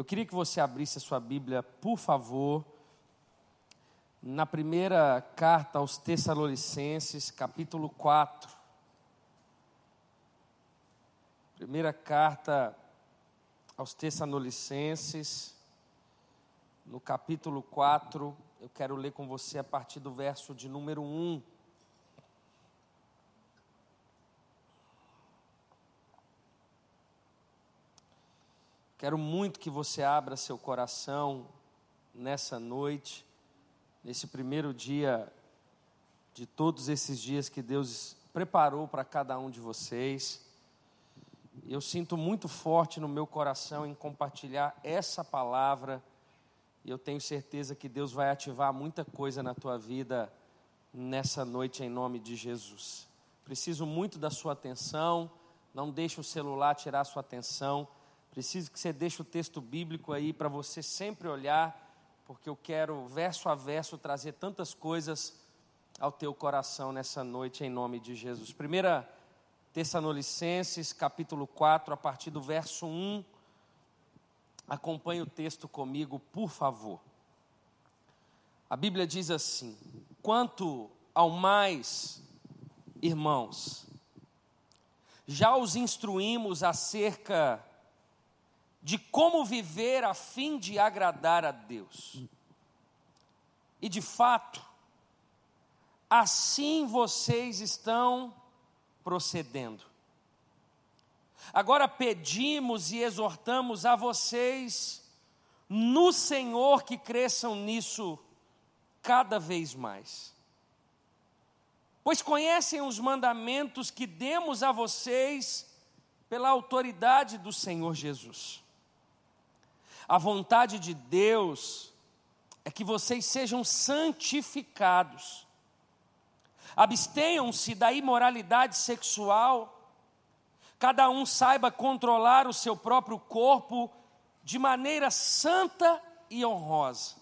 Eu queria que você abrisse a sua Bíblia, por favor, na primeira carta aos Tessalonicenses, capítulo 4. Primeira carta aos Tessalonicenses, no capítulo 4, eu quero ler com você a partir do verso de número 1. Quero muito que você abra seu coração nessa noite, nesse primeiro dia de todos esses dias que Deus preparou para cada um de vocês. Eu sinto muito forte no meu coração em compartilhar essa palavra, e eu tenho certeza que Deus vai ativar muita coisa na tua vida nessa noite em nome de Jesus. Preciso muito da sua atenção, não deixe o celular tirar sua atenção. Preciso que você deixe o texto bíblico aí para você sempre olhar, porque eu quero, verso a verso, trazer tantas coisas ao teu coração nessa noite, em nome de Jesus. Primeira Tessalonicenses, capítulo 4, a partir do verso 1. Acompanhe o texto comigo, por favor. A Bíblia diz assim: Quanto ao mais, irmãos, já os instruímos acerca de como viver a fim de agradar a Deus. E de fato, assim vocês estão procedendo. Agora pedimos e exortamos a vocês, no Senhor, que cresçam nisso cada vez mais. Pois conhecem os mandamentos que demos a vocês pela autoridade do Senhor Jesus. A vontade de Deus é que vocês sejam santificados. Abstenham-se da imoralidade sexual. Cada um saiba controlar o seu próprio corpo de maneira santa e honrosa,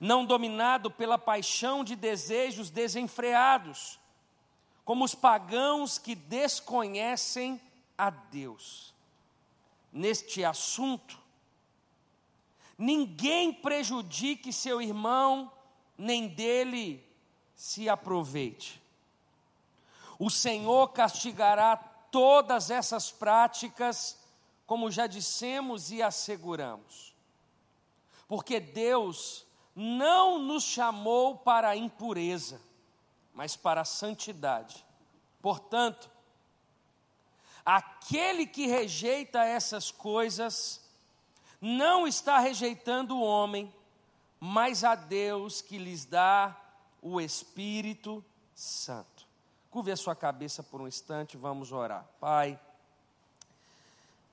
não dominado pela paixão de desejos desenfreados, como os pagãos que desconhecem a Deus. Neste assunto, Ninguém prejudique seu irmão, nem dele se aproveite. O Senhor castigará todas essas práticas, como já dissemos e asseguramos. Porque Deus não nos chamou para a impureza, mas para a santidade. Portanto, aquele que rejeita essas coisas, não está rejeitando o homem, mas a Deus que lhes dá o Espírito Santo. Curve a sua cabeça por um instante, vamos orar. Pai,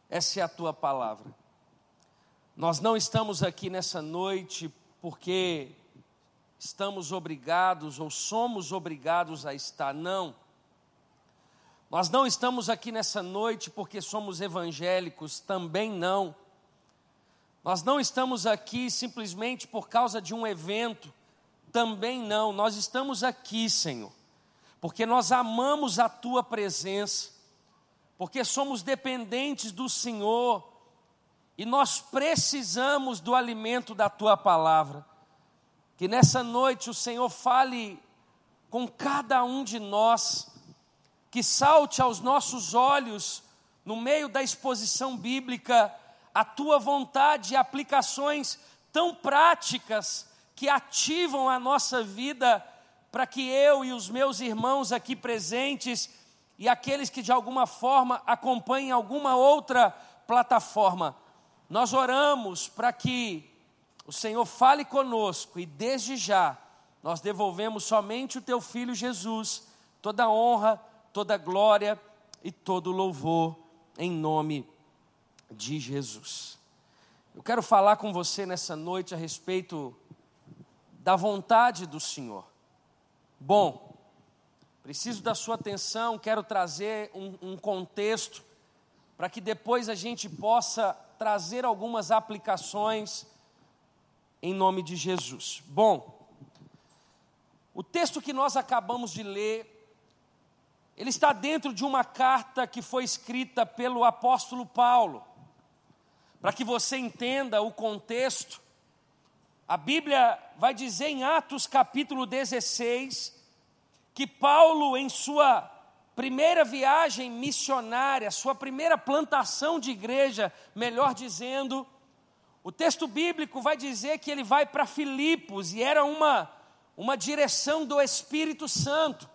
essa é a tua palavra. Nós não estamos aqui nessa noite porque estamos obrigados ou somos obrigados a estar, não. Nós não estamos aqui nessa noite porque somos evangélicos, também não. Nós não estamos aqui simplesmente por causa de um evento, também não. Nós estamos aqui, Senhor, porque nós amamos a Tua presença, porque somos dependentes do Senhor e nós precisamos do alimento da Tua palavra. Que nessa noite o Senhor fale com cada um de nós, que salte aos nossos olhos, no meio da exposição bíblica, a tua vontade e aplicações tão práticas que ativam a nossa vida para que eu e os meus irmãos aqui presentes e aqueles que de alguma forma acompanhem alguma outra plataforma, nós oramos para que o Senhor fale conosco e desde já nós devolvemos somente o teu filho Jesus toda honra, toda glória e todo louvor em nome de de Jesus. Eu quero falar com você nessa noite a respeito da vontade do Senhor. Bom, preciso da sua atenção, quero trazer um, um contexto para que depois a gente possa trazer algumas aplicações em nome de Jesus. Bom, o texto que nós acabamos de ler, ele está dentro de uma carta que foi escrita pelo apóstolo Paulo para que você entenda o contexto, a Bíblia vai dizer em Atos capítulo 16 que Paulo, em sua primeira viagem missionária, sua primeira plantação de igreja, melhor dizendo, o texto bíblico vai dizer que ele vai para Filipos e era uma, uma direção do Espírito Santo.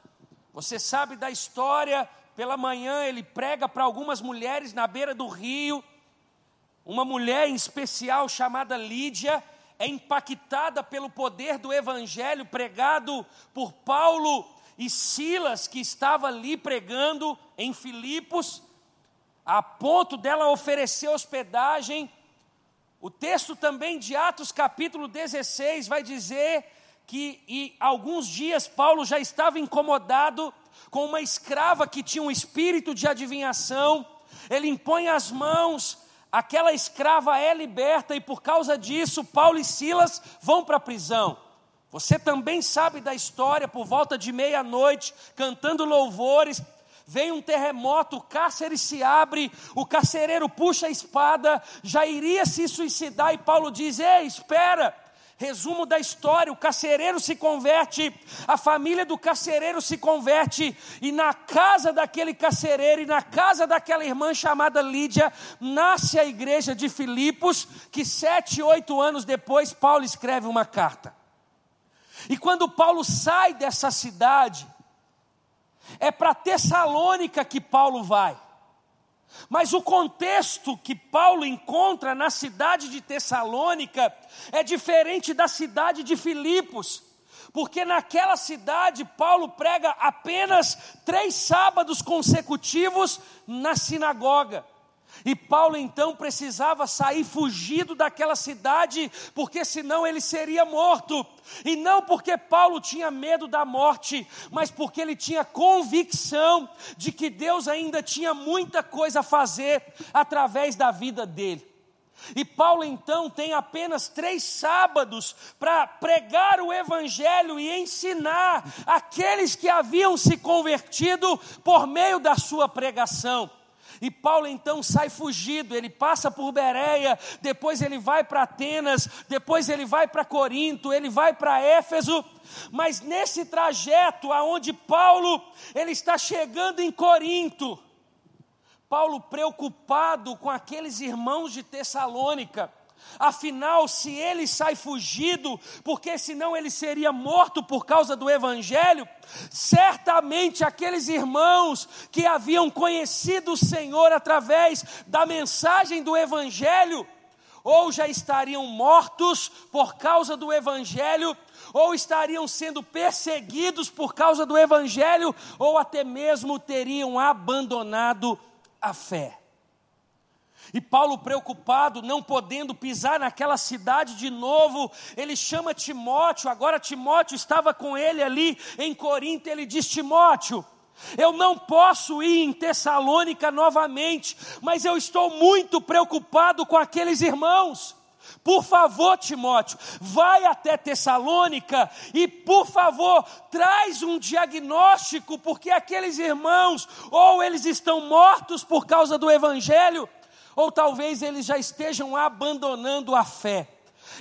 Você sabe da história, pela manhã ele prega para algumas mulheres na beira do rio. Uma mulher em especial chamada Lídia é impactada pelo poder do evangelho pregado por Paulo e Silas, que estava ali pregando em Filipos, a ponto dela oferecer hospedagem. O texto também de Atos capítulo 16 vai dizer que e alguns dias Paulo já estava incomodado com uma escrava que tinha um espírito de adivinhação. Ele impõe as mãos, aquela escrava é liberta e por causa disso Paulo e Silas vão para a prisão. Você também sabe da história, por volta de meia-noite, cantando louvores, vem um terremoto, o cárcere se abre, o carcereiro puxa a espada, já iria se suicidar, e Paulo diz: Ei, espera, Resumo da história: o carcereiro se converte, a família do carcereiro se converte, e na casa daquele carcereiro e na casa daquela irmã chamada Lídia, nasce a igreja de Filipos, que sete, oito anos depois, Paulo escreve uma carta. E quando Paulo sai dessa cidade, é para Tessalônica que Paulo vai. Mas o contexto que Paulo encontra na cidade de Tessalônica é diferente da cidade de Filipos, porque naquela cidade Paulo prega apenas três sábados consecutivos na sinagoga. E Paulo então precisava sair fugido daquela cidade, porque senão ele seria morto. E não porque Paulo tinha medo da morte, mas porque ele tinha convicção de que Deus ainda tinha muita coisa a fazer através da vida dele. E Paulo então tem apenas três sábados para pregar o Evangelho e ensinar aqueles que haviam se convertido por meio da sua pregação. E Paulo então sai fugido, ele passa por Bereia, depois ele vai para Atenas, depois ele vai para Corinto, ele vai para Éfeso, mas nesse trajeto aonde Paulo ele está chegando em Corinto, Paulo preocupado com aqueles irmãos de Tessalônica, Afinal, se ele sai fugido, porque senão ele seria morto por causa do Evangelho, certamente aqueles irmãos que haviam conhecido o Senhor através da mensagem do Evangelho, ou já estariam mortos por causa do Evangelho, ou estariam sendo perseguidos por causa do Evangelho, ou até mesmo teriam abandonado a fé. E Paulo, preocupado, não podendo pisar naquela cidade de novo, ele chama Timóteo. Agora, Timóteo estava com ele ali em Corinto. Ele diz: Timóteo, eu não posso ir em Tessalônica novamente, mas eu estou muito preocupado com aqueles irmãos. Por favor, Timóteo, vai até Tessalônica e, por favor, traz um diagnóstico, porque aqueles irmãos, ou eles estão mortos por causa do Evangelho, ou talvez eles já estejam abandonando a fé.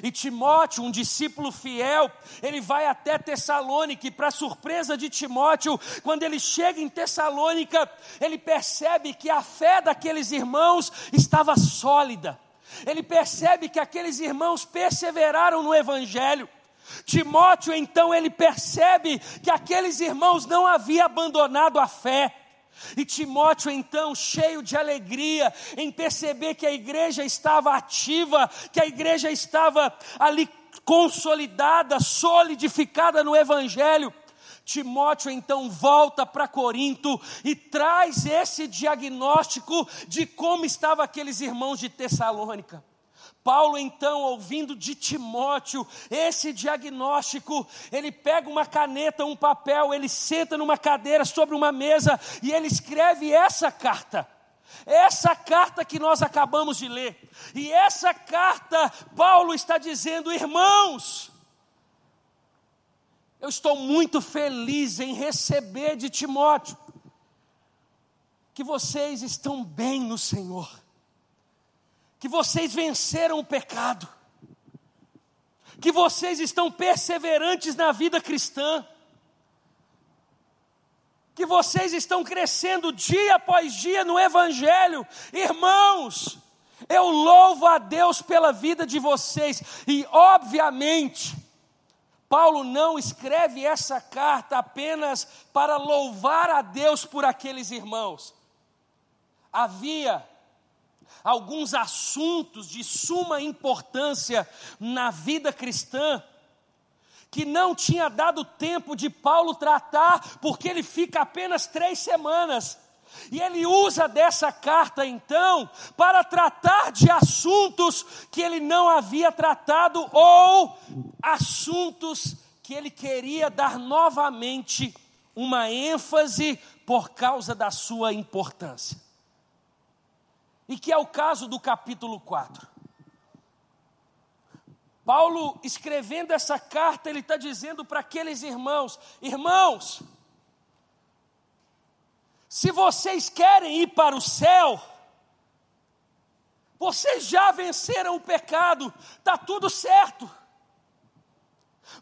E Timóteo, um discípulo fiel, ele vai até Tessalônica, e para surpresa de Timóteo, quando ele chega em Tessalônica, ele percebe que a fé daqueles irmãos estava sólida. Ele percebe que aqueles irmãos perseveraram no evangelho. Timóteo, então, ele percebe que aqueles irmãos não haviam abandonado a fé. E Timóteo, então, cheio de alegria em perceber que a igreja estava ativa, que a igreja estava ali consolidada, solidificada no Evangelho. Timóteo então volta para Corinto e traz esse diagnóstico de como estavam aqueles irmãos de Tessalônica. Paulo, então, ouvindo de Timóteo esse diagnóstico, ele pega uma caneta, um papel, ele senta numa cadeira sobre uma mesa e ele escreve essa carta. Essa carta que nós acabamos de ler. E essa carta, Paulo está dizendo, irmãos, eu estou muito feliz em receber de Timóteo que vocês estão bem no Senhor que vocês venceram o pecado, que vocês estão perseverantes na vida cristã, que vocês estão crescendo dia após dia no Evangelho, irmãos, eu louvo a Deus pela vida de vocês, e obviamente, Paulo não escreve essa carta apenas para louvar a Deus por aqueles irmãos. Havia alguns assuntos de suma importância na vida cristã que não tinha dado tempo de Paulo tratar, porque ele fica apenas três semanas. E ele usa dessa carta então para tratar de assuntos que ele não havia tratado ou assuntos que ele queria dar novamente uma ênfase por causa da sua importância. E que é o caso do capítulo 4. Paulo, escrevendo essa carta, ele está dizendo para aqueles irmãos: irmãos, se vocês querem ir para o céu, vocês já venceram o pecado, está tudo certo.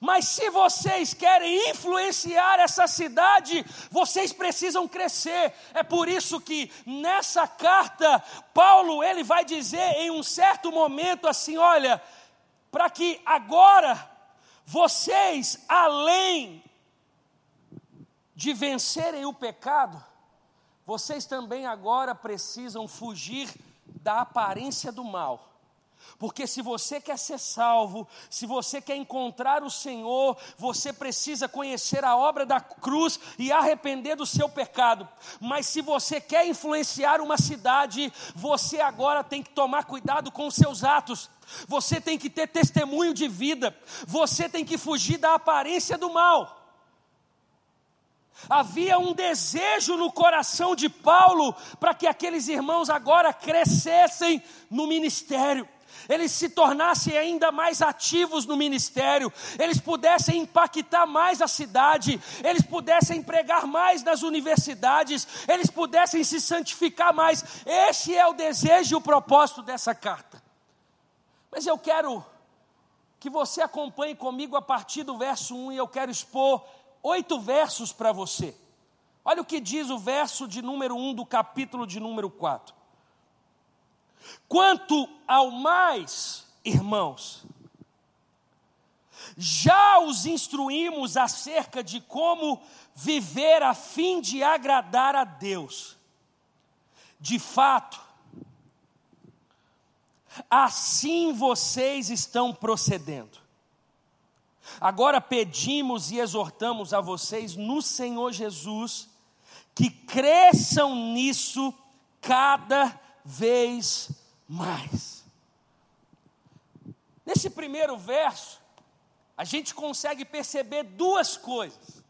Mas se vocês querem influenciar essa cidade, vocês precisam crescer. É por isso que nessa carta Paulo ele vai dizer em um certo momento assim, olha, para que agora vocês além de vencerem o pecado, vocês também agora precisam fugir da aparência do mal. Porque se você quer ser salvo, se você quer encontrar o Senhor, você precisa conhecer a obra da cruz e arrepender do seu pecado. Mas se você quer influenciar uma cidade, você agora tem que tomar cuidado com os seus atos. Você tem que ter testemunho de vida. Você tem que fugir da aparência do mal. Havia um desejo no coração de Paulo para que aqueles irmãos agora crescessem no ministério eles se tornassem ainda mais ativos no ministério, eles pudessem impactar mais a cidade, eles pudessem empregar mais nas universidades, eles pudessem se santificar mais. Esse é o desejo e o propósito dessa carta. Mas eu quero que você acompanhe comigo a partir do verso 1 e eu quero expor oito versos para você. Olha o que diz o verso de número 1 do capítulo de número 4. Quanto ao mais, irmãos, já os instruímos acerca de como viver a fim de agradar a Deus. De fato, assim vocês estão procedendo. Agora pedimos e exortamos a vocês no Senhor Jesus que cresçam nisso cada vez mais. Nesse primeiro verso, a gente consegue perceber duas coisas.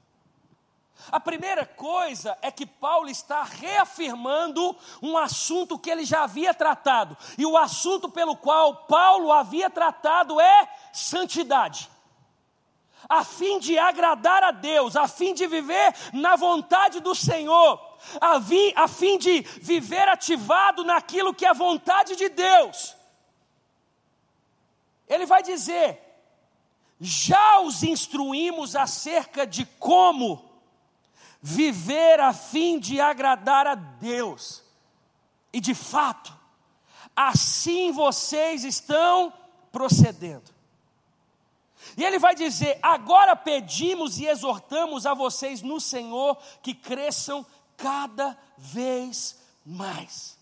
A primeira coisa é que Paulo está reafirmando um assunto que ele já havia tratado, e o assunto pelo qual Paulo havia tratado é santidade a fim de agradar a Deus, a fim de viver na vontade do Senhor, a, vi, a fim de viver ativado naquilo que é vontade de Deus. Ele vai dizer: já os instruímos acerca de como viver a fim de agradar a Deus, e de fato, assim vocês estão procedendo. E ele vai dizer: agora pedimos e exortamos a vocês no Senhor que cresçam cada vez mais.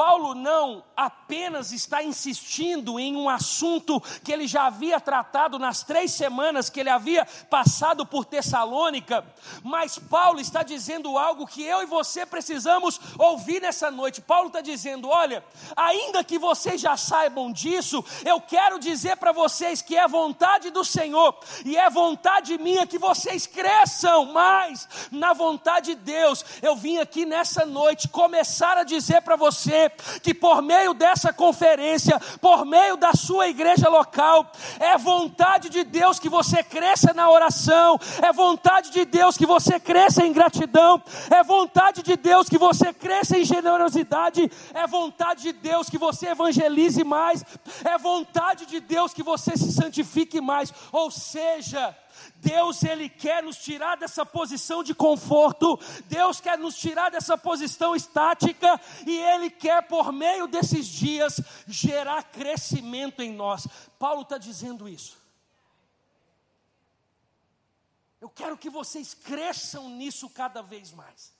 Paulo não apenas está insistindo em um assunto que ele já havia tratado nas três semanas que ele havia passado por Tessalônica, mas Paulo está dizendo algo que eu e você precisamos ouvir nessa noite. Paulo está dizendo: olha, ainda que vocês já saibam disso, eu quero dizer para vocês que é vontade do Senhor e é vontade minha que vocês cresçam mais na vontade de Deus. Eu vim aqui nessa noite começar a dizer para que por meio dessa conferência, por meio da sua igreja local, é vontade de Deus que você cresça na oração, é vontade de Deus que você cresça em gratidão, é vontade de Deus que você cresça em generosidade, é vontade de Deus que você evangelize mais, é vontade de Deus que você se santifique mais. Ou seja, Deus ele quer nos tirar dessa posição de conforto, Deus quer nos tirar dessa posição estática e ele quer por meio desses dias gerar crescimento em nós. Paulo está dizendo isso. Eu quero que vocês cresçam nisso cada vez mais.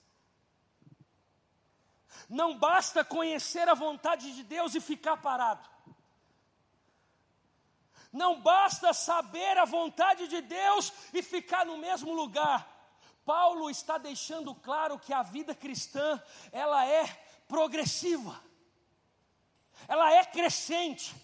Não basta conhecer a vontade de Deus e ficar parado. Não basta saber a vontade de Deus e ficar no mesmo lugar. Paulo está deixando claro que a vida cristã, ela é progressiva. Ela é crescente.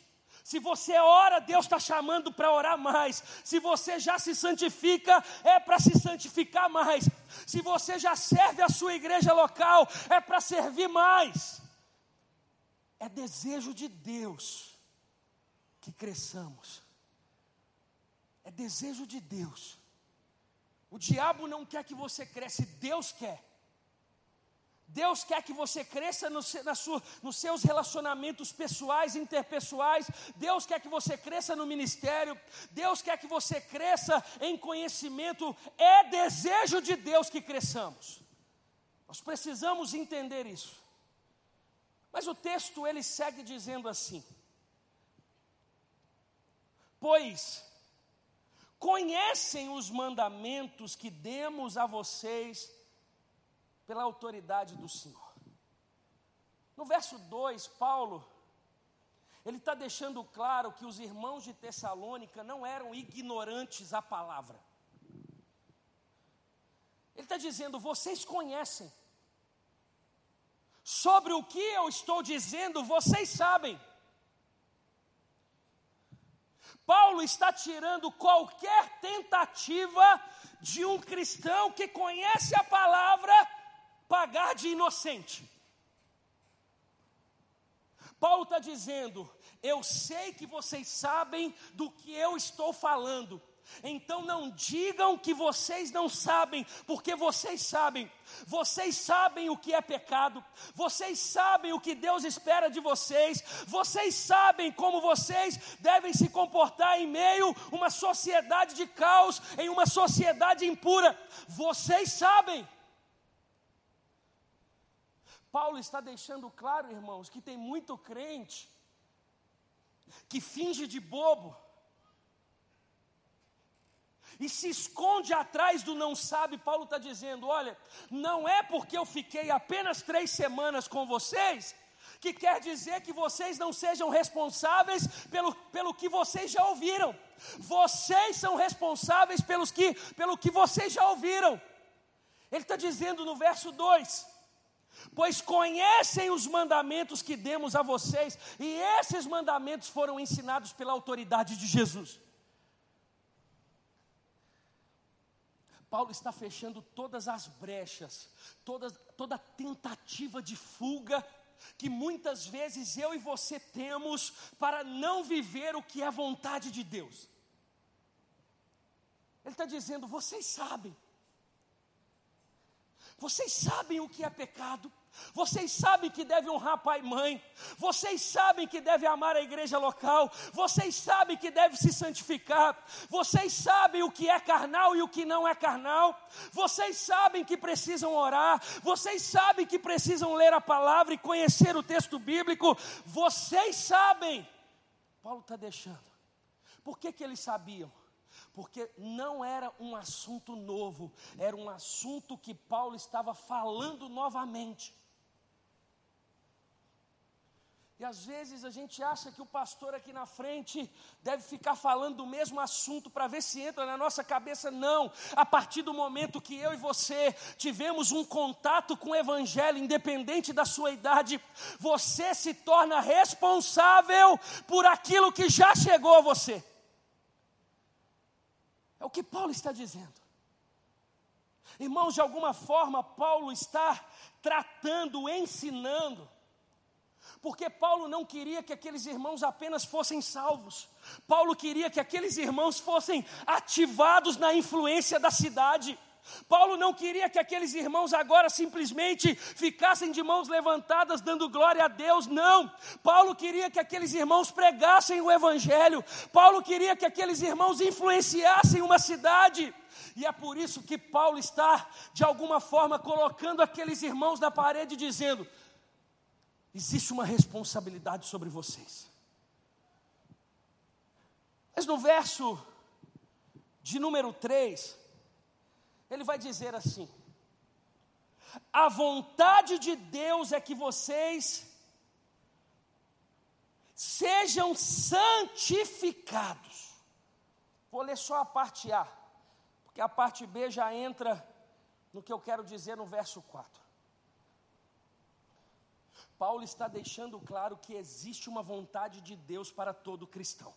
Se você ora, Deus está chamando para orar mais. Se você já se santifica, é para se santificar mais. Se você já serve a sua igreja local, é para servir mais. É desejo de Deus que cresçamos. É desejo de Deus. O diabo não quer que você cresça, Deus quer. Deus quer que você cresça no, sua, nos seus relacionamentos pessoais, interpessoais. Deus quer que você cresça no ministério. Deus quer que você cresça em conhecimento. É desejo de Deus que cresçamos. Nós precisamos entender isso. Mas o texto ele segue dizendo assim: Pois conhecem os mandamentos que demos a vocês pela autoridade do Senhor. No verso 2, Paulo, ele está deixando claro que os irmãos de Tessalônica não eram ignorantes à palavra. Ele está dizendo: vocês conhecem sobre o que eu estou dizendo, vocês sabem. Paulo está tirando qualquer tentativa de um cristão que conhece a palavra pagar de inocente. Paulo está dizendo: eu sei que vocês sabem do que eu estou falando, então não digam que vocês não sabem, porque vocês sabem. Vocês sabem o que é pecado, vocês sabem o que Deus espera de vocês, vocês sabem como vocês devem se comportar em meio a uma sociedade de caos, em uma sociedade impura. Vocês sabem. Paulo está deixando claro, irmãos, que tem muito crente que finge de bobo e se esconde atrás do não sabe, Paulo está dizendo: olha, não é porque eu fiquei apenas três semanas com vocês, que quer dizer que vocês não sejam responsáveis pelo, pelo que vocês já ouviram. Vocês são responsáveis pelos que, pelo que vocês já ouviram. Ele está dizendo no verso 2: Pois conhecem os mandamentos que demos a vocês, e esses mandamentos foram ensinados pela autoridade de Jesus. Paulo está fechando todas as brechas, toda, tentativa de fuga que muitas vezes eu e você temos para não viver o que é vontade de Deus. Ele está dizendo: vocês sabem, vocês sabem o que é pecado, vocês sabem que deve honrar pai e mãe. Vocês sabem que deve amar a igreja local. Vocês sabem que deve se santificar. Vocês sabem o que é carnal e o que não é carnal. Vocês sabem que precisam orar. Vocês sabem que precisam ler a palavra e conhecer o texto bíblico. Vocês sabem. Paulo está deixando. Por que, que eles sabiam? porque não era um assunto novo, era um assunto que Paulo estava falando novamente. E às vezes a gente acha que o pastor aqui na frente deve ficar falando do mesmo assunto para ver se entra na nossa cabeça. Não. A partir do momento que eu e você tivemos um contato com o Evangelho, independente da sua idade, você se torna responsável por aquilo que já chegou a você. É o que Paulo está dizendo. Irmãos, de alguma forma, Paulo está tratando, ensinando, Porque Paulo não queria que aqueles irmãos apenas fossem salvos, Paulo queria que aqueles irmãos fossem ativados na influência da cidade. Paulo não queria que aqueles irmãos agora simplesmente ficassem de mãos levantadas dando glória a Deus, não. Paulo queria que aqueles irmãos pregassem o Evangelho, Paulo queria que aqueles irmãos influenciassem uma cidade. E é por isso que Paulo está, de alguma forma, colocando aqueles irmãos na parede, dizendo: existe uma responsabilidade sobre vocês. Mas no verso de número 3, ele vai dizer assim: a vontade de Deus é que vocês sejam santificados. Vou ler só a parte A, porque a parte B já entra no que eu quero dizer no verso 4. Paulo está deixando claro que existe uma vontade de Deus para todo cristão.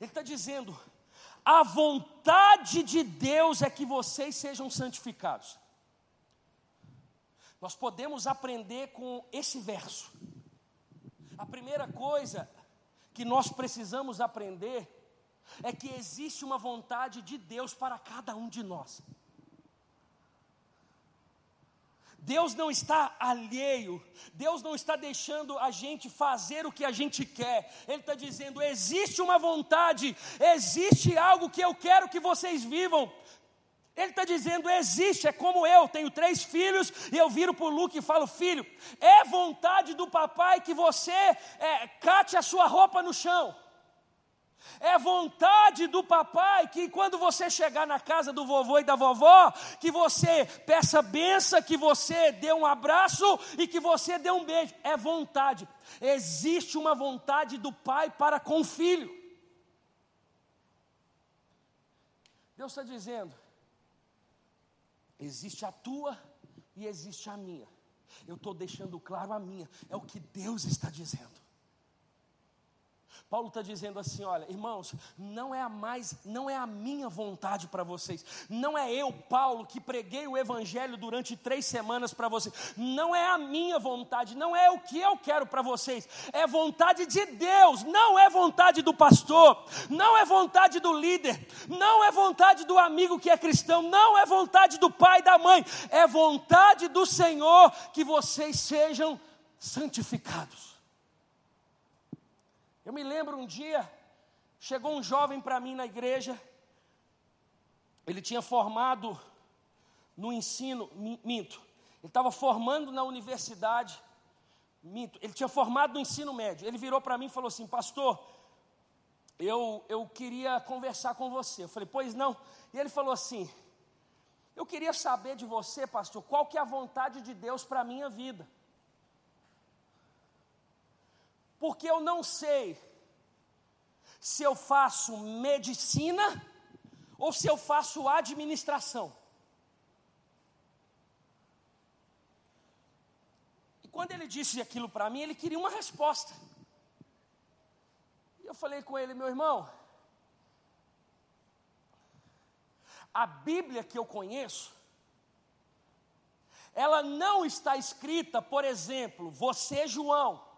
Ele está dizendo: a vontade de Deus é que vocês sejam santificados. Nós podemos aprender com esse verso. A primeira coisa que nós precisamos aprender é que existe uma vontade de Deus para cada um de nós. Deus não está alheio, Deus não está deixando a gente fazer o que a gente quer, Ele está dizendo: existe uma vontade, existe algo que eu quero que vocês vivam. Ele está dizendo: existe, é como eu, tenho três filhos, e eu viro para o Luke e falo: filho, é vontade do papai que você é, cate a sua roupa no chão. É vontade do papai que quando você chegar na casa do vovô e da vovó, que você peça benção, que você dê um abraço e que você dê um beijo. É vontade. Existe uma vontade do pai para com o filho. Deus está dizendo: existe a tua e existe a minha. Eu estou deixando claro a minha, é o que Deus está dizendo. Paulo está dizendo assim: olha, irmãos, não é a mais, não é a minha vontade para vocês, não é eu, Paulo, que preguei o Evangelho durante três semanas para vocês, não é a minha vontade, não é o que eu quero para vocês, é vontade de Deus, não é vontade do pastor, não é vontade do líder, não é vontade do amigo que é cristão, não é vontade do pai e da mãe, é vontade do Senhor que vocês sejam santificados. Eu me lembro um dia, chegou um jovem para mim na igreja, ele tinha formado no ensino, minto, ele estava formando na universidade, minto, ele tinha formado no ensino médio. Ele virou para mim e falou assim: Pastor, eu, eu queria conversar com você. Eu falei: Pois não. E ele falou assim: Eu queria saber de você, pastor, qual que é a vontade de Deus para a minha vida porque eu não sei se eu faço medicina ou se eu faço administração. E quando ele disse aquilo para mim, ele queria uma resposta. E eu falei com ele, meu irmão, a Bíblia que eu conheço, ela não está escrita, por exemplo, você, João,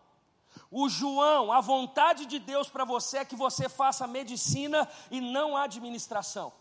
o João, a vontade de Deus para você é que você faça medicina e não administração.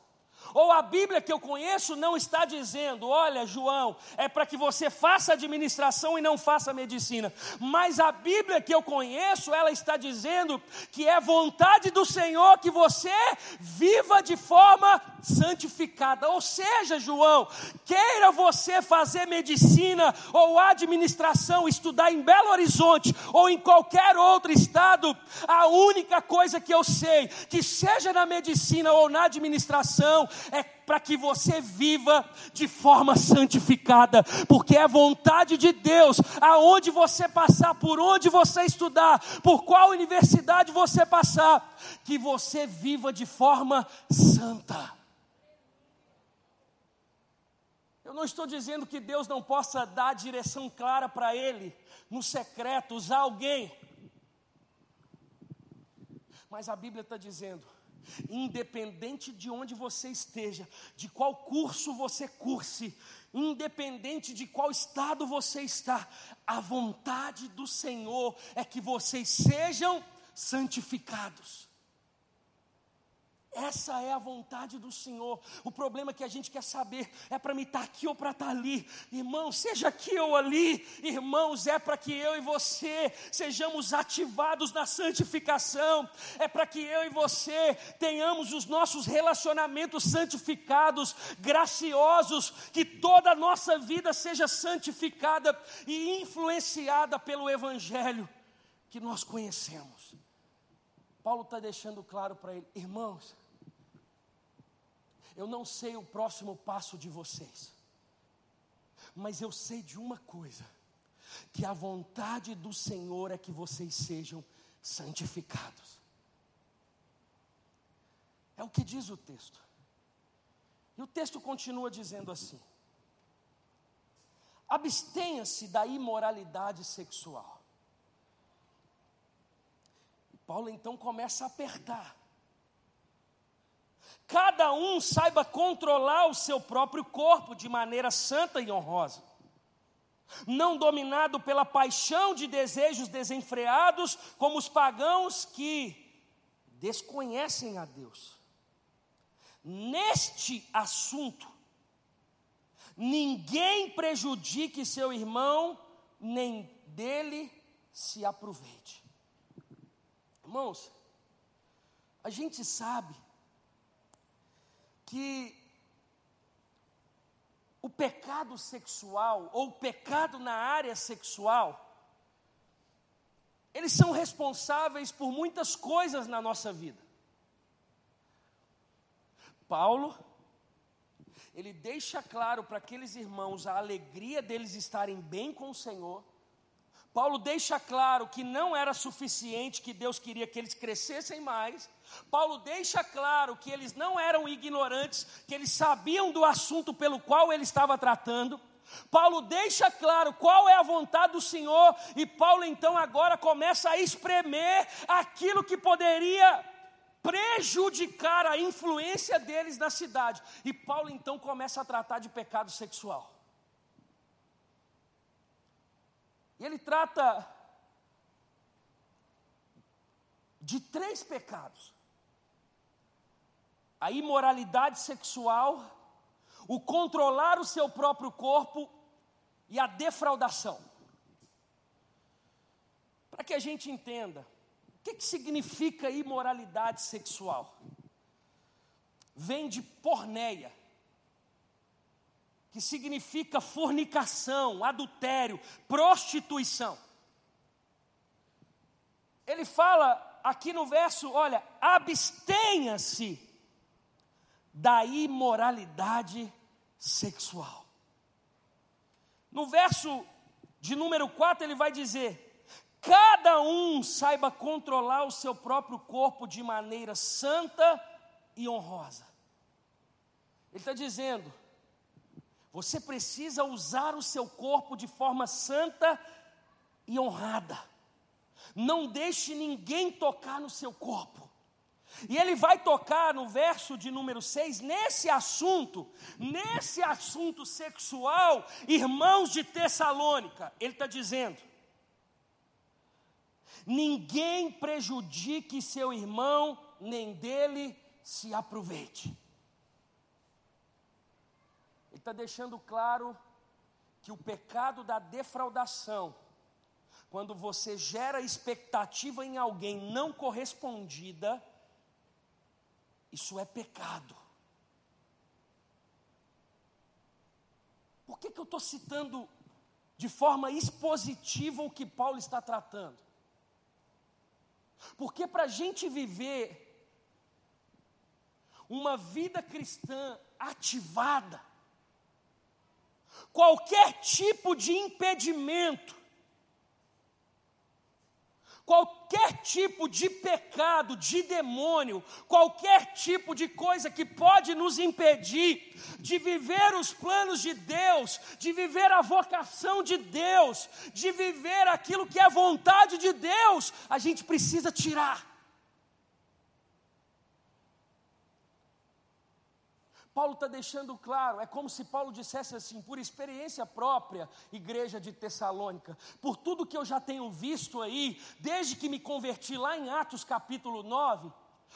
Ou a Bíblia que eu conheço não está dizendo, olha, João, é para que você faça administração e não faça medicina. Mas a Bíblia que eu conheço, ela está dizendo que é vontade do Senhor que você viva de forma santificada. Ou seja, João, queira você fazer medicina ou administração, estudar em Belo Horizonte ou em qualquer outro estado, a única coisa que eu sei, que seja na medicina ou na administração, é para que você viva de forma santificada, porque é vontade de Deus, aonde você passar, por onde você estudar, por qual universidade você passar, que você viva de forma santa. Eu não estou dizendo que Deus não possa dar direção clara para Ele, no secreto, usar alguém. Mas a Bíblia está dizendo independente de onde você esteja, de qual curso você curse, independente de qual estado você está, a vontade do Senhor é que vocês sejam santificados. Essa é a vontade do Senhor. O problema que a gente quer saber é para me estar tá aqui ou para estar tá ali. Irmão, seja aqui ou ali. Irmãos, é para que eu e você sejamos ativados na santificação. É para que eu e você tenhamos os nossos relacionamentos santificados, graciosos, que toda a nossa vida seja santificada e influenciada pelo Evangelho que nós conhecemos. Paulo está deixando claro para ele, irmãos, eu não sei o próximo passo de vocês, mas eu sei de uma coisa: que a vontade do Senhor é que vocês sejam santificados. É o que diz o texto. E o texto continua dizendo assim: abstenha-se da imoralidade sexual. Paulo então começa a apertar cada um saiba controlar o seu próprio corpo de maneira santa e honrosa, não dominado pela paixão de desejos desenfreados, como os pagãos que desconhecem a Deus. Neste assunto, ninguém prejudique seu irmão, nem dele se aproveite. Irmãos, a gente sabe que o pecado sexual ou o pecado na área sexual eles são responsáveis por muitas coisas na nossa vida. Paulo, ele deixa claro para aqueles irmãos a alegria deles estarem bem com o Senhor. Paulo deixa claro que não era suficiente, que Deus queria que eles crescessem mais, Paulo deixa claro que eles não eram ignorantes, que eles sabiam do assunto pelo qual ele estava tratando. Paulo deixa claro qual é a vontade do Senhor, e Paulo então agora começa a espremer aquilo que poderia prejudicar a influência deles na cidade. E Paulo então começa a tratar de pecado sexual. E ele trata de três pecados a imoralidade sexual, o controlar o seu próprio corpo e a defraudação. Para que a gente entenda, o que, que significa imoralidade sexual? Vem de porneia, que significa fornicação, adultério, prostituição. Ele fala aqui no verso: olha, abstenha-se da imoralidade sexual. No verso de número 4, ele vai dizer: cada um saiba controlar o seu próprio corpo de maneira santa e honrosa. Ele está dizendo: você precisa usar o seu corpo de forma santa e honrada. Não deixe ninguém tocar no seu corpo. E ele vai tocar no verso de número 6, nesse assunto, nesse assunto sexual, irmãos de Tessalônica, ele está dizendo: ninguém prejudique seu irmão, nem dele se aproveite. Ele está deixando claro que o pecado da defraudação, quando você gera expectativa em alguém não correspondida, isso é pecado. Por que, que eu estou citando de forma expositiva o que Paulo está tratando? Porque para a gente viver uma vida cristã ativada, qualquer tipo de impedimento Qualquer tipo de pecado, de demônio, qualquer tipo de coisa que pode nos impedir de viver os planos de Deus, de viver a vocação de Deus, de viver aquilo que é vontade de Deus, a gente precisa tirar. Paulo está deixando claro, é como se Paulo dissesse assim, por experiência própria, igreja de Tessalônica, por tudo que eu já tenho visto aí, desde que me converti lá em Atos capítulo 9,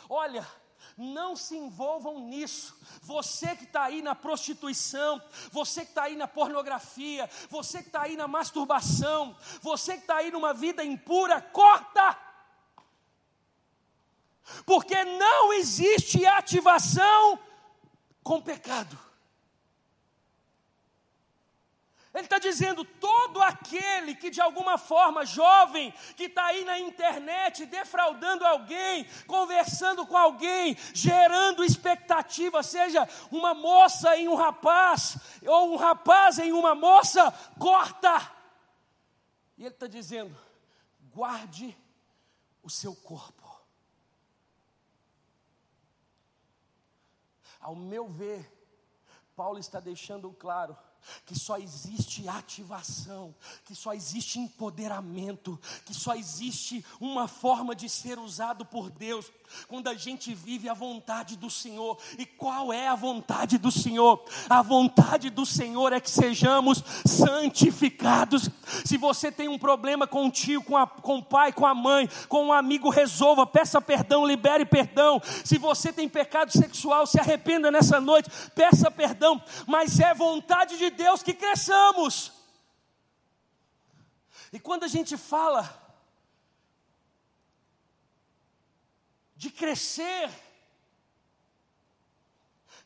olha, não se envolvam nisso. Você que está aí na prostituição, você que está aí na pornografia, você que está aí na masturbação, você que está aí numa vida impura, corta! Porque não existe ativação com pecado. Ele está dizendo: todo aquele que de alguma forma, jovem, que está aí na internet defraudando alguém, conversando com alguém, gerando expectativa, seja uma moça em um rapaz, ou um rapaz em uma moça, corta. E ele está dizendo: guarde o seu corpo. Ao meu ver, Paulo está deixando claro que só existe ativação, que só existe empoderamento, que só existe uma forma de ser usado por Deus quando a gente vive a vontade do Senhor. E qual é a vontade do Senhor? A vontade do Senhor é que sejamos santificados. Se você tem um problema com o tio, com, a, com o pai, com a mãe, com um amigo, resolva, peça perdão, libere perdão. Se você tem pecado sexual, se arrependa nessa noite, peça perdão, mas é vontade de Deus que cresçamos. E quando a gente fala de crescer,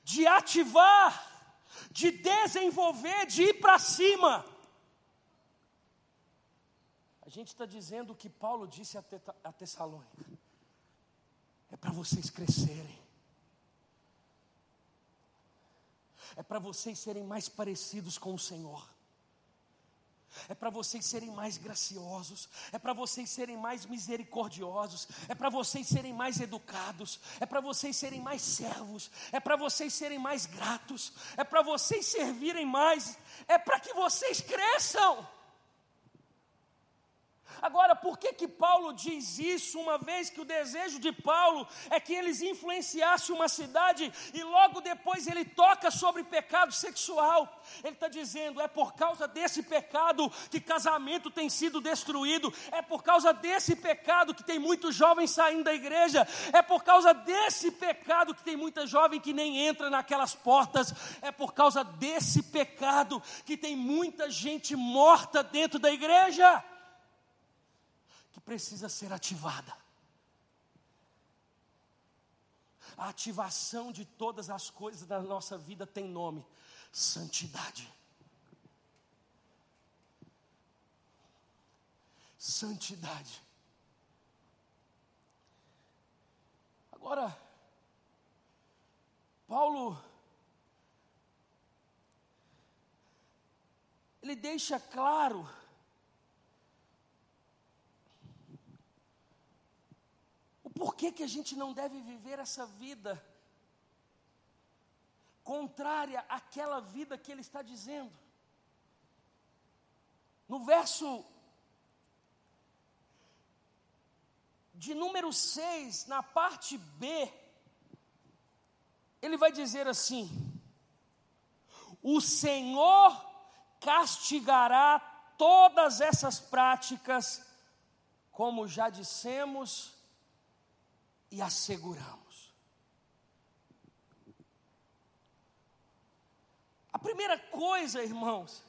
de ativar, de desenvolver, de ir para cima, gente está dizendo o que Paulo disse a Tessalônica: é para vocês crescerem. é para vocês serem mais parecidos com o Senhor. É para vocês serem mais graciosos, é para vocês serem mais misericordiosos, é para vocês serem mais educados, é para vocês serem mais servos, é para vocês serem mais gratos, é para vocês servirem mais, é para que vocês cresçam. Agora, por que que Paulo diz isso, uma vez que o desejo de Paulo é que eles influenciassem uma cidade e logo depois ele toca sobre pecado sexual? Ele está dizendo: é por causa desse pecado que casamento tem sido destruído, é por causa desse pecado que tem muitos jovens saindo da igreja, é por causa desse pecado que tem muita jovem que nem entra naquelas portas, é por causa desse pecado que tem muita gente morta dentro da igreja precisa ser ativada. A ativação de todas as coisas da nossa vida tem nome: santidade. Santidade. Agora, Paulo, ele deixa claro Por que, que a gente não deve viver essa vida contrária àquela vida que ele está dizendo? No verso de número 6, na parte B, ele vai dizer assim: O Senhor castigará todas essas práticas, como já dissemos e asseguramos. A primeira coisa, irmãos,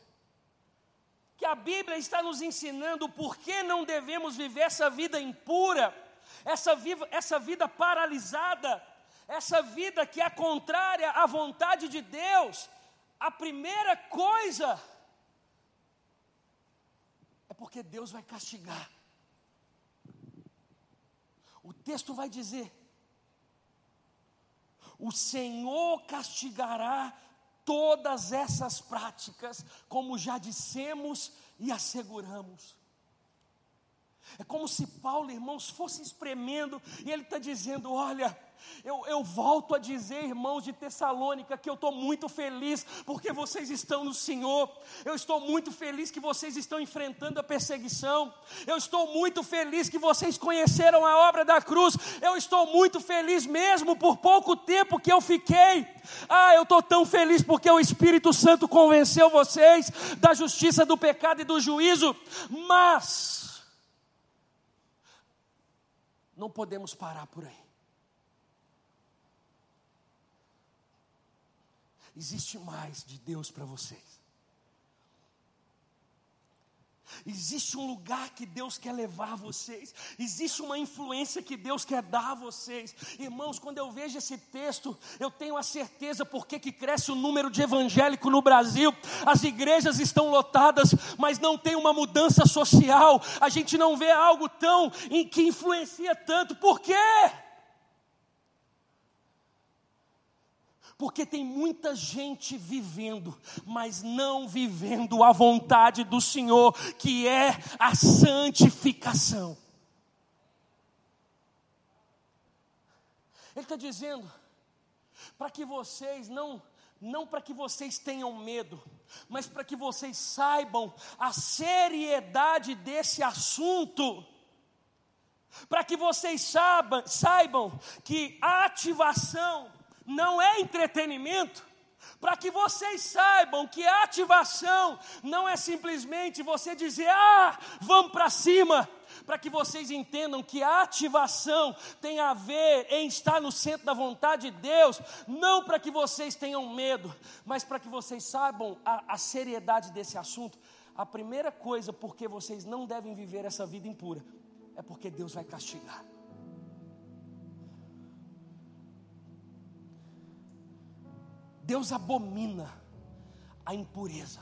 que a Bíblia está nos ensinando por que não devemos viver essa vida impura, essa, viva, essa vida paralisada, essa vida que é contrária à vontade de Deus. A primeira coisa é porque Deus vai castigar. O texto vai dizer: o Senhor castigará todas essas práticas, como já dissemos e asseguramos. É como se Paulo, irmãos, fosse espremendo, e ele está dizendo: Olha, eu, eu, volto a dizer, irmãos de Tessalônica, que eu estou muito feliz porque vocês estão no Senhor. Eu estou muito feliz que vocês estão enfrentando a perseguição. Eu estou muito feliz que vocês conheceram a obra da cruz. Eu estou muito feliz mesmo por pouco tempo que eu fiquei. Ah, eu estou tão feliz porque o Espírito Santo convenceu vocês da justiça, do pecado e do juízo. Mas não podemos parar por aí. Existe mais de Deus para vocês. Existe um lugar que Deus quer levar vocês, existe uma influência que Deus quer dar a vocês. Irmãos, quando eu vejo esse texto, eu tenho a certeza porque que cresce o número de evangélico no Brasil. As igrejas estão lotadas, mas não tem uma mudança social. A gente não vê algo tão em que influencia tanto. Por quê? Porque tem muita gente vivendo, mas não vivendo a vontade do Senhor, que é a santificação. Ele está dizendo, para que vocês não, não para que vocês tenham medo, mas para que vocês saibam a seriedade desse assunto, para que vocês saibam, saibam que a ativação não é entretenimento, para que vocês saibam que a ativação não é simplesmente você dizer, ah, vamos para cima, para que vocês entendam que a ativação tem a ver em estar no centro da vontade de Deus, não para que vocês tenham medo, mas para que vocês saibam a, a seriedade desse assunto. A primeira coisa porque vocês não devem viver essa vida impura é porque Deus vai castigar. Deus abomina a impureza.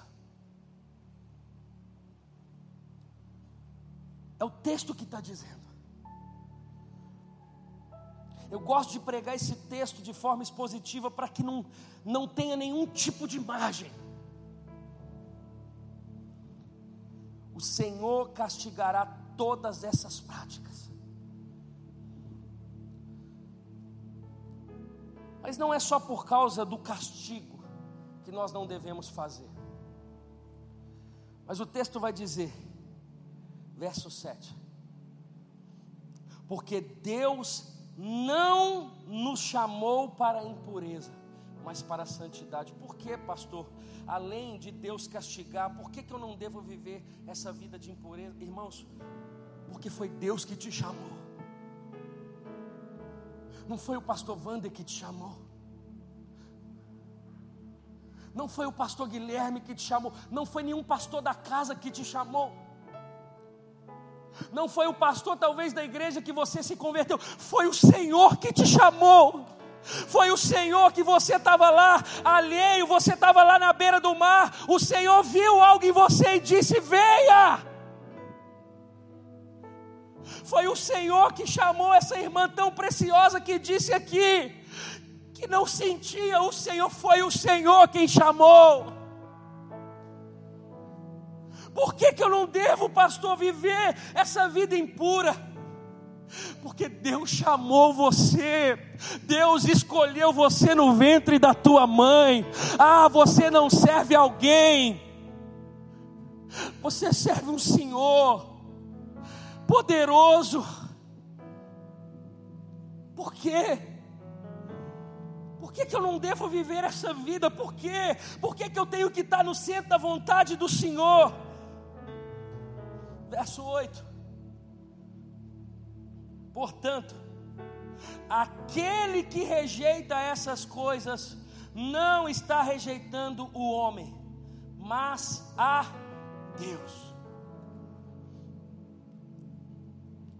É o texto que está dizendo. Eu gosto de pregar esse texto de forma expositiva para que não, não tenha nenhum tipo de imagem. O Senhor castigará todas essas práticas. Mas não é só por causa do castigo que nós não devemos fazer. Mas o texto vai dizer, verso 7: Porque Deus não nos chamou para a impureza, mas para a santidade. Por que, pastor? Além de Deus castigar, por que, que eu não devo viver essa vida de impureza? Irmãos, porque foi Deus que te chamou. Não foi o pastor Wander que te chamou. Não foi o pastor Guilherme que te chamou. Não foi nenhum pastor da casa que te chamou. Não foi o pastor, talvez, da igreja que você se converteu. Foi o Senhor que te chamou. Foi o Senhor que você estava lá, alheio, você estava lá na beira do mar. O Senhor viu algo em você e disse: Venha. Foi o Senhor que chamou essa irmã tão preciosa que disse aqui que não sentia o Senhor, foi o Senhor quem chamou. Por que, que eu não devo, pastor, viver essa vida impura? Porque Deus chamou você, Deus escolheu você no ventre da tua mãe. Ah, você não serve alguém, você serve um Senhor poderoso. Por quê? Por que, que eu não devo viver essa vida? Por quê? Por que, que eu tenho que estar no centro da vontade do Senhor? Verso 8. Portanto, aquele que rejeita essas coisas não está rejeitando o homem, mas a Deus.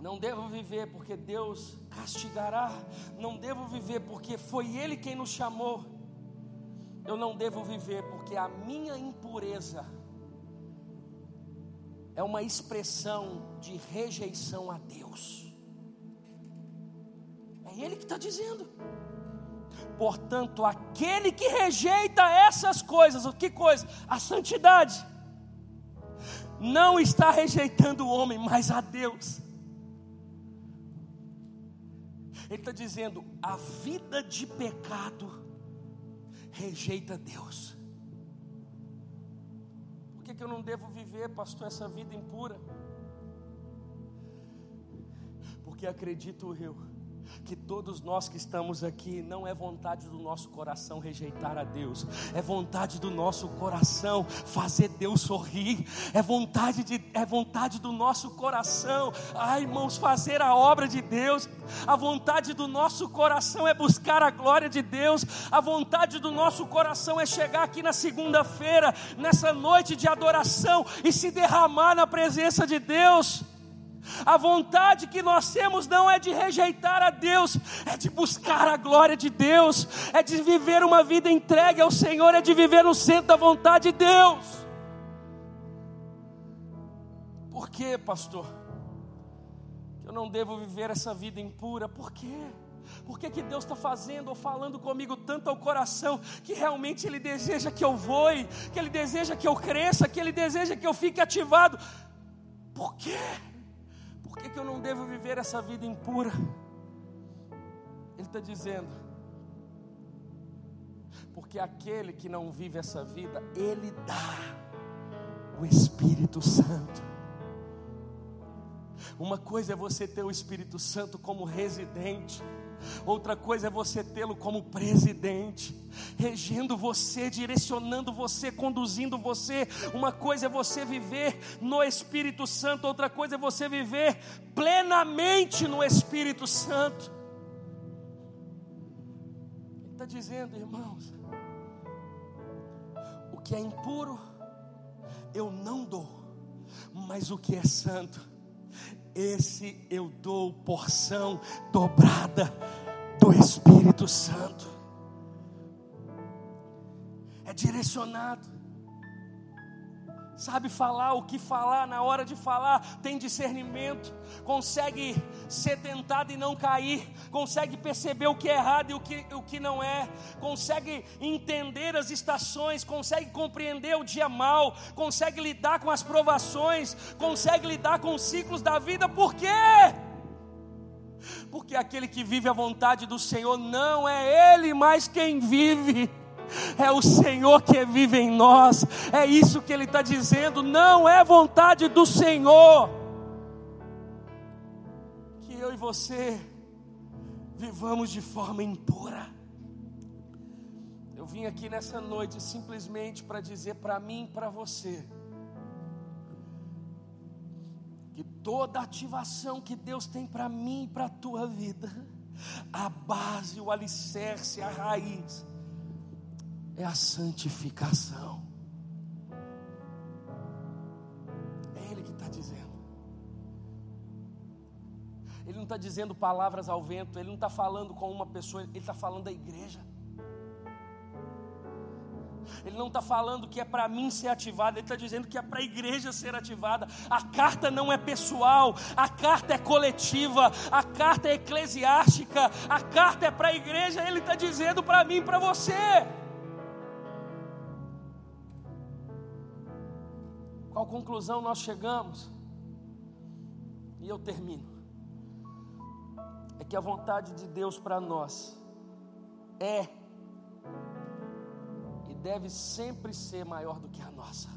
Não devo viver porque Deus castigará. Não devo viver porque foi Ele quem nos chamou. Eu não devo viver porque a minha impureza é uma expressão de rejeição a Deus. É Ele que está dizendo. Portanto, aquele que rejeita essas coisas, o que coisa? A santidade não está rejeitando o homem, mas a Deus. Ele está dizendo: a vida de pecado rejeita Deus. Por que, que eu não devo viver, pastor, essa vida impura? Porque acredito eu que todos nós que estamos aqui, não é vontade do nosso coração rejeitar a Deus, é vontade do nosso coração fazer Deus sorrir, é vontade, de, é vontade do nosso coração, ai irmãos, fazer a obra de Deus, a vontade do nosso coração é buscar a glória de Deus, a vontade do nosso coração é chegar aqui na segunda-feira, nessa noite de adoração e se derramar na presença de Deus. A vontade que nós temos não é de rejeitar a Deus, é de buscar a glória de Deus, é de viver uma vida entregue ao Senhor, é de viver no centro da vontade de Deus. Por que, pastor? Eu não devo viver essa vida impura, por quê? Por que, que Deus está fazendo ou falando comigo tanto ao coração que realmente Ele deseja que eu voe, que Ele deseja que eu cresça, que Ele deseja que eu fique ativado? Por quê? Por que, que eu não devo viver essa vida impura? Ele está dizendo, porque aquele que não vive essa vida, ele dá o Espírito Santo. Uma coisa é você ter o Espírito Santo como residente, outra coisa é você tê-lo como presidente, regendo você, direcionando você, conduzindo você. Uma coisa é você viver no Espírito Santo, outra coisa é você viver plenamente no Espírito Santo. Ele está dizendo, irmãos, o que é impuro eu não dou, mas o que é santo esse eu dou porção dobrada do Espírito Santo. É direcionado sabe falar o que falar na hora de falar, tem discernimento, consegue ser tentado e não cair, consegue perceber o que é errado e o que, o que não é, consegue entender as estações, consegue compreender o dia mal, consegue lidar com as provações, consegue lidar com os ciclos da vida, por quê? Porque aquele que vive a vontade do Senhor não é Ele mais quem vive é o Senhor que vive em nós, é isso que Ele está dizendo, não é vontade do Senhor, que eu e você vivamos de forma impura. Eu vim aqui nessa noite simplesmente para dizer para mim e para você, que toda ativação que Deus tem para mim e para a tua vida, a base, o alicerce, a raiz, é a santificação. É Ele que está dizendo. Ele não está dizendo palavras ao vento, ele não está falando com uma pessoa, ele está falando da igreja. Ele não está falando que é para mim ser ativado, ele está dizendo que é para a igreja ser ativada. A carta não é pessoal, a carta é coletiva, a carta é eclesiástica, a carta é para a igreja. Ele está dizendo para mim, para você. Qual conclusão nós chegamos? E eu termino. É que a vontade de Deus para nós é e deve sempre ser maior do que a nossa.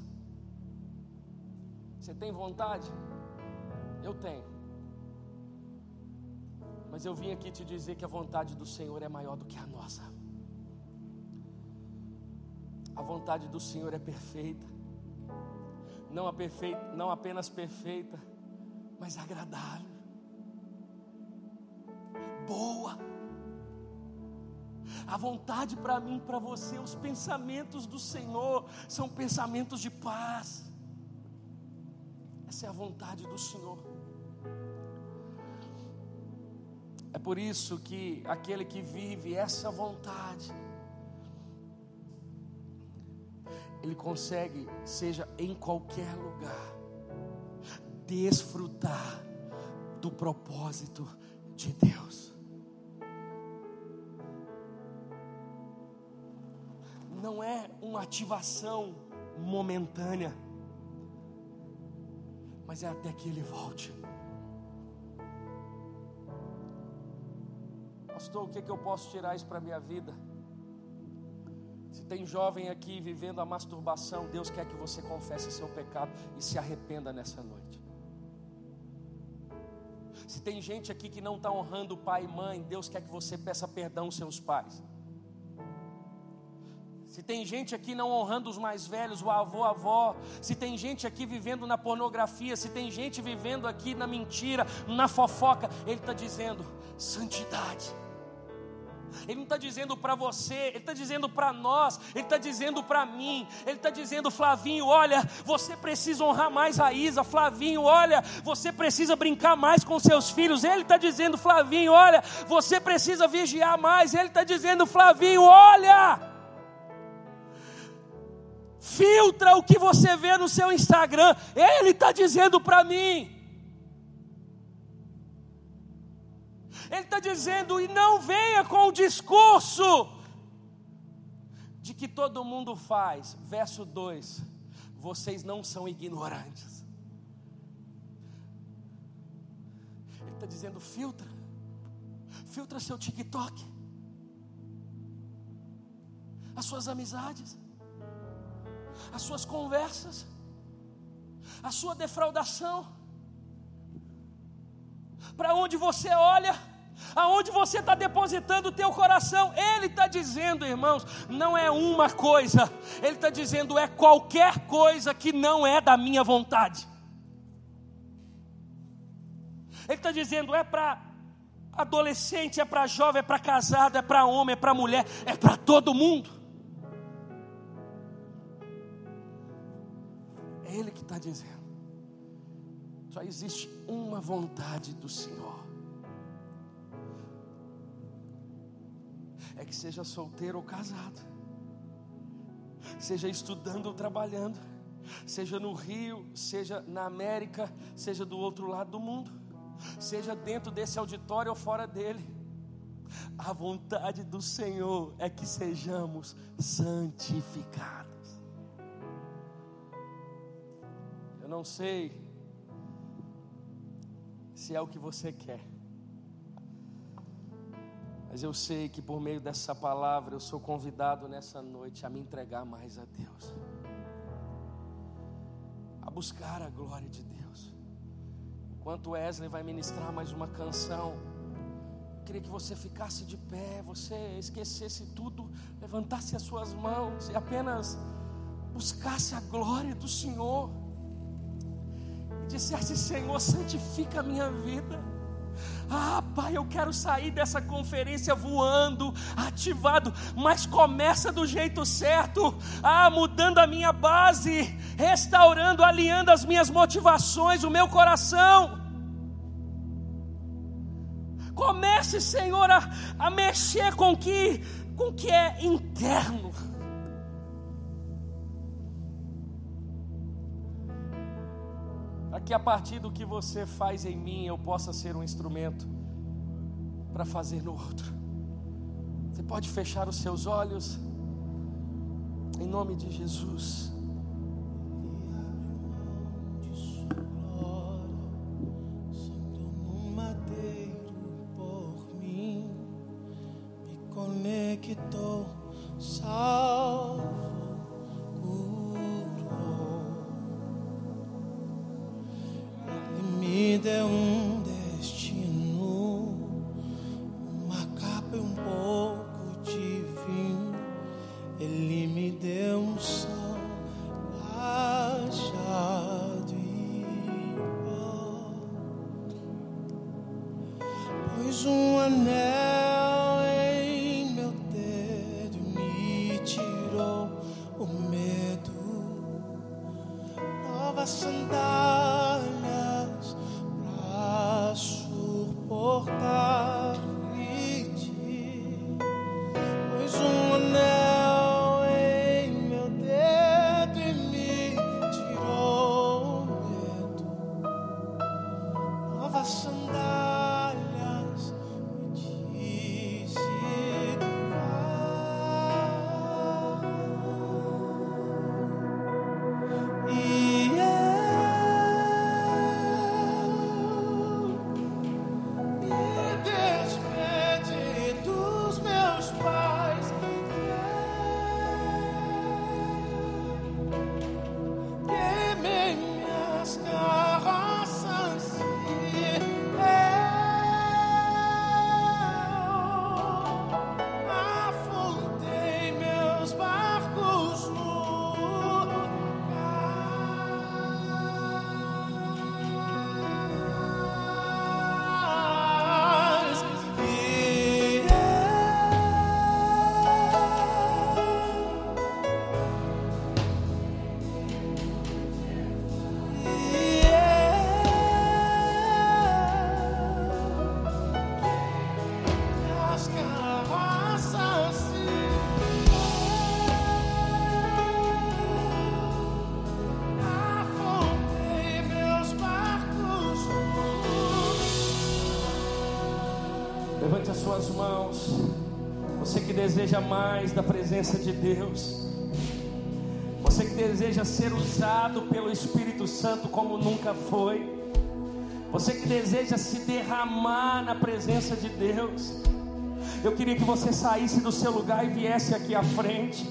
Você tem vontade? Eu tenho. Mas eu vim aqui te dizer que a vontade do Senhor é maior do que a nossa. A vontade do Senhor é perfeita não, não apenas perfeita, mas agradável, boa. A vontade para mim, para você, os pensamentos do Senhor são pensamentos de paz. Essa é a vontade do Senhor. É por isso que aquele que vive essa vontade, ele consegue, seja em qualquer lugar, desfrutar do propósito de Deus. Não é uma ativação momentânea, mas é até que Ele volte. Pastor, o que, é que eu posso tirar isso para a minha vida? Se tem jovem aqui vivendo a masturbação, Deus quer que você confesse seu pecado e se arrependa nessa noite. Se tem gente aqui que não está honrando pai e mãe, Deus quer que você peça perdão aos seus pais. Se tem gente aqui não honrando os mais velhos, o avô, a avó, se tem gente aqui vivendo na pornografia, se tem gente vivendo aqui na mentira, na fofoca, Ele está dizendo: santidade. Ele não está dizendo para você, Ele está dizendo para nós, Ele está dizendo para mim, Ele está dizendo, Flavinho, olha, você precisa honrar mais a Isa, Flavinho, olha, você precisa brincar mais com seus filhos, Ele está dizendo, Flavinho, olha, você precisa vigiar mais, Ele está dizendo, Flavinho, olha, filtra o que você vê no seu Instagram, Ele está dizendo para mim, Ele está dizendo: e não venha com o discurso de que todo mundo faz. Verso 2: vocês não são ignorantes. Ele está dizendo: filtra, filtra seu TikTok, as suas amizades, as suas conversas, a sua defraudação. Para onde você olha, aonde você está depositando o teu coração. Ele está dizendo, irmãos, não é uma coisa, ele está dizendo é qualquer coisa que não é da minha vontade. Ele está dizendo é para adolescente, é para jovem, é para casado, é para homem, é para mulher, é para todo mundo. É Ele que está dizendo. Só existe uma vontade do Senhor. É que seja solteiro ou casado, seja estudando ou trabalhando, seja no Rio, seja na América, seja do outro lado do mundo, seja dentro desse auditório ou fora dele. A vontade do Senhor é que sejamos santificados. Eu não sei se é o que você quer. Mas eu sei que por meio dessa palavra eu sou convidado nessa noite a me entregar mais a Deus, a buscar a glória de Deus. Enquanto Wesley vai ministrar mais uma canção, eu queria que você ficasse de pé, você esquecesse tudo, levantasse as suas mãos e apenas buscasse a glória do Senhor e dissesse: Senhor, santifica a minha vida. Ah, pai, eu quero sair dessa conferência voando, ativado, mas começa do jeito certo. Ah, mudando a minha base, restaurando, alinhando as minhas motivações, o meu coração. Comece, Senhor, a, a mexer com que, com que é interno. Que a partir do que você faz em mim, eu possa ser um instrumento para fazer no outro. Você pode fechar os seus olhos, em nome de Jesus. conectou, salvo. Deseja mais da presença de Deus. Você que deseja ser usado pelo Espírito Santo como nunca foi. Você que deseja se derramar na presença de Deus. Eu queria que você saísse do seu lugar e viesse aqui à frente.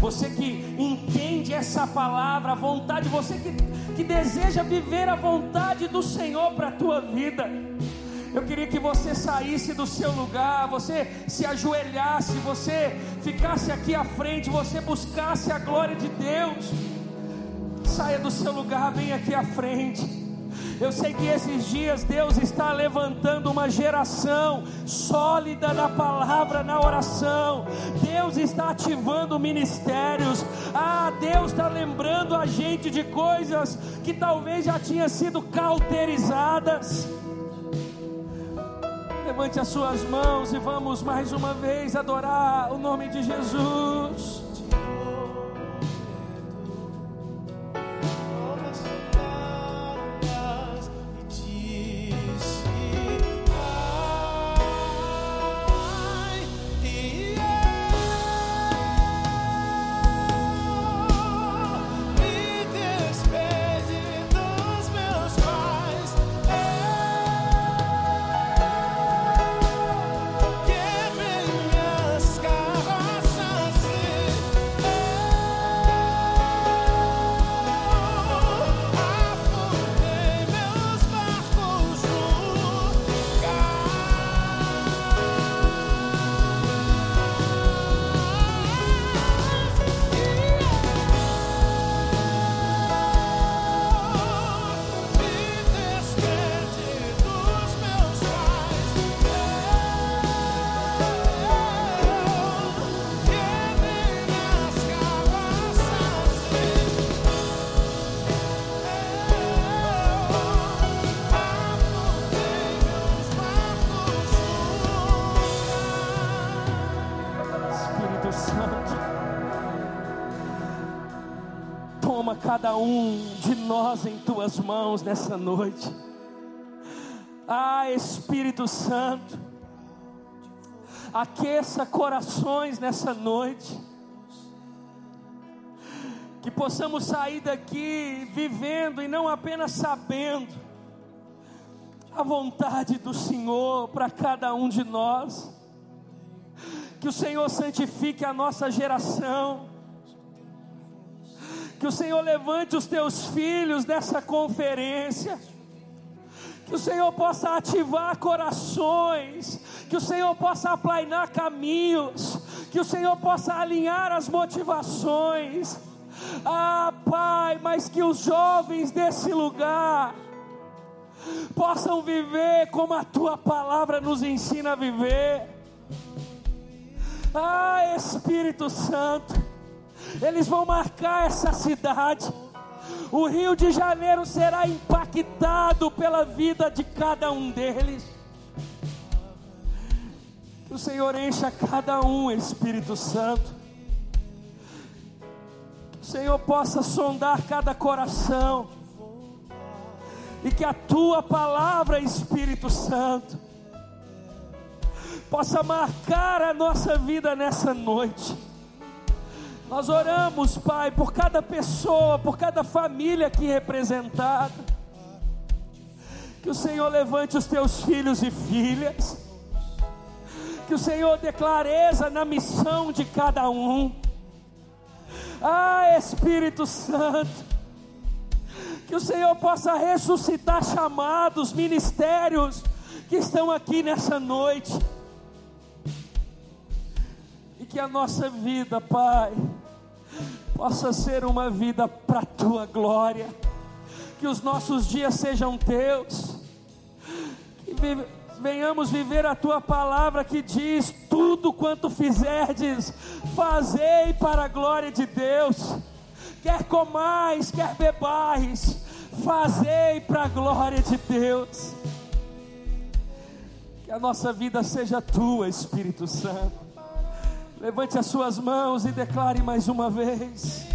Você que entende essa palavra, a vontade, você que, que deseja viver a vontade do Senhor para a tua vida. Eu queria que você saísse do seu lugar, você se ajoelhasse, você ficasse aqui à frente, você buscasse a glória de Deus. Saia do seu lugar, vem aqui à frente. Eu sei que esses dias Deus está levantando uma geração sólida na palavra, na oração. Deus está ativando ministérios. Ah, Deus está lembrando a gente de coisas que talvez já tinham sido cauterizadas. Levante as suas mãos e vamos mais uma vez adorar o nome de Jesus. Tuas mãos nessa noite. Ah, Espírito Santo, aqueça corações nessa noite. Que possamos sair daqui vivendo e não apenas sabendo a vontade do Senhor para cada um de nós. Que o Senhor santifique a nossa geração que o Senhor levante os teus filhos nessa conferência. Que o Senhor possa ativar corações, que o Senhor possa aplainar caminhos, que o Senhor possa alinhar as motivações. Ah, Pai, mas que os jovens desse lugar possam viver como a tua palavra nos ensina a viver. Ah, Espírito Santo, eles vão marcar essa cidade. O Rio de Janeiro será impactado pela vida de cada um deles. Que o Senhor encha cada um, Espírito Santo. Que o Senhor possa sondar cada coração. E que a tua palavra, Espírito Santo, possa marcar a nossa vida nessa noite nós oramos, Pai, por cada pessoa, por cada família aqui representada. Que o Senhor levante os teus filhos e filhas. Que o Senhor dê clareza na missão de cada um. Ah, Espírito Santo. Que o Senhor possa ressuscitar chamados, ministérios que estão aqui nessa noite. E que a nossa vida, Pai, possa ser uma vida para a tua glória, que os nossos dias sejam teus, que venhamos viver a tua palavra que diz: tudo quanto fizerdes, fazei para a glória de Deus, quer comais, quer bebais, fazei para a glória de Deus. Que a nossa vida seja tua, Espírito Santo. Levante as suas mãos e declare mais uma vez.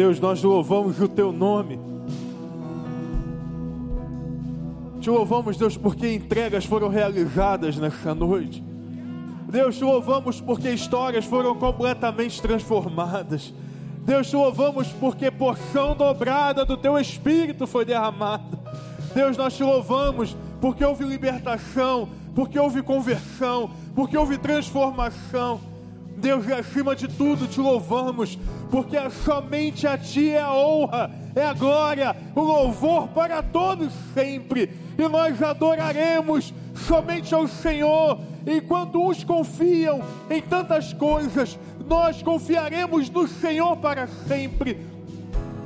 Deus, nós louvamos o teu nome. Te louvamos, Deus, porque entregas foram realizadas nesta noite. Deus, te louvamos porque histórias foram completamente transformadas. Deus, te louvamos porque porção dobrada do teu espírito foi derramada. Deus, nós te louvamos porque houve libertação, porque houve conversão, porque houve transformação. Deus, e acima de tudo te louvamos, porque somente a Ti é a honra, é a glória, o louvor para todos sempre, e nós adoraremos somente ao Senhor. Enquanto uns confiam em tantas coisas, nós confiaremos no Senhor para sempre.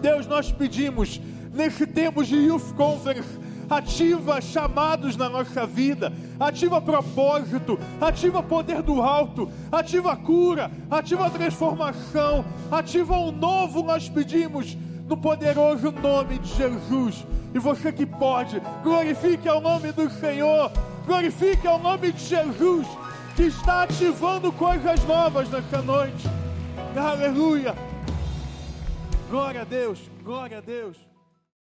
Deus, nós pedimos, nesse tempo de Youth Conference, ativa chamados na nossa vida, ativa propósito, ativa poder do alto, ativa cura, ativa transformação, ativa um novo, nós pedimos, no poderoso nome de Jesus. E você que pode, glorifique ao nome do Senhor, glorifique ao nome de Jesus, que está ativando coisas novas nessa noite. Aleluia. Glória a Deus, glória a Deus.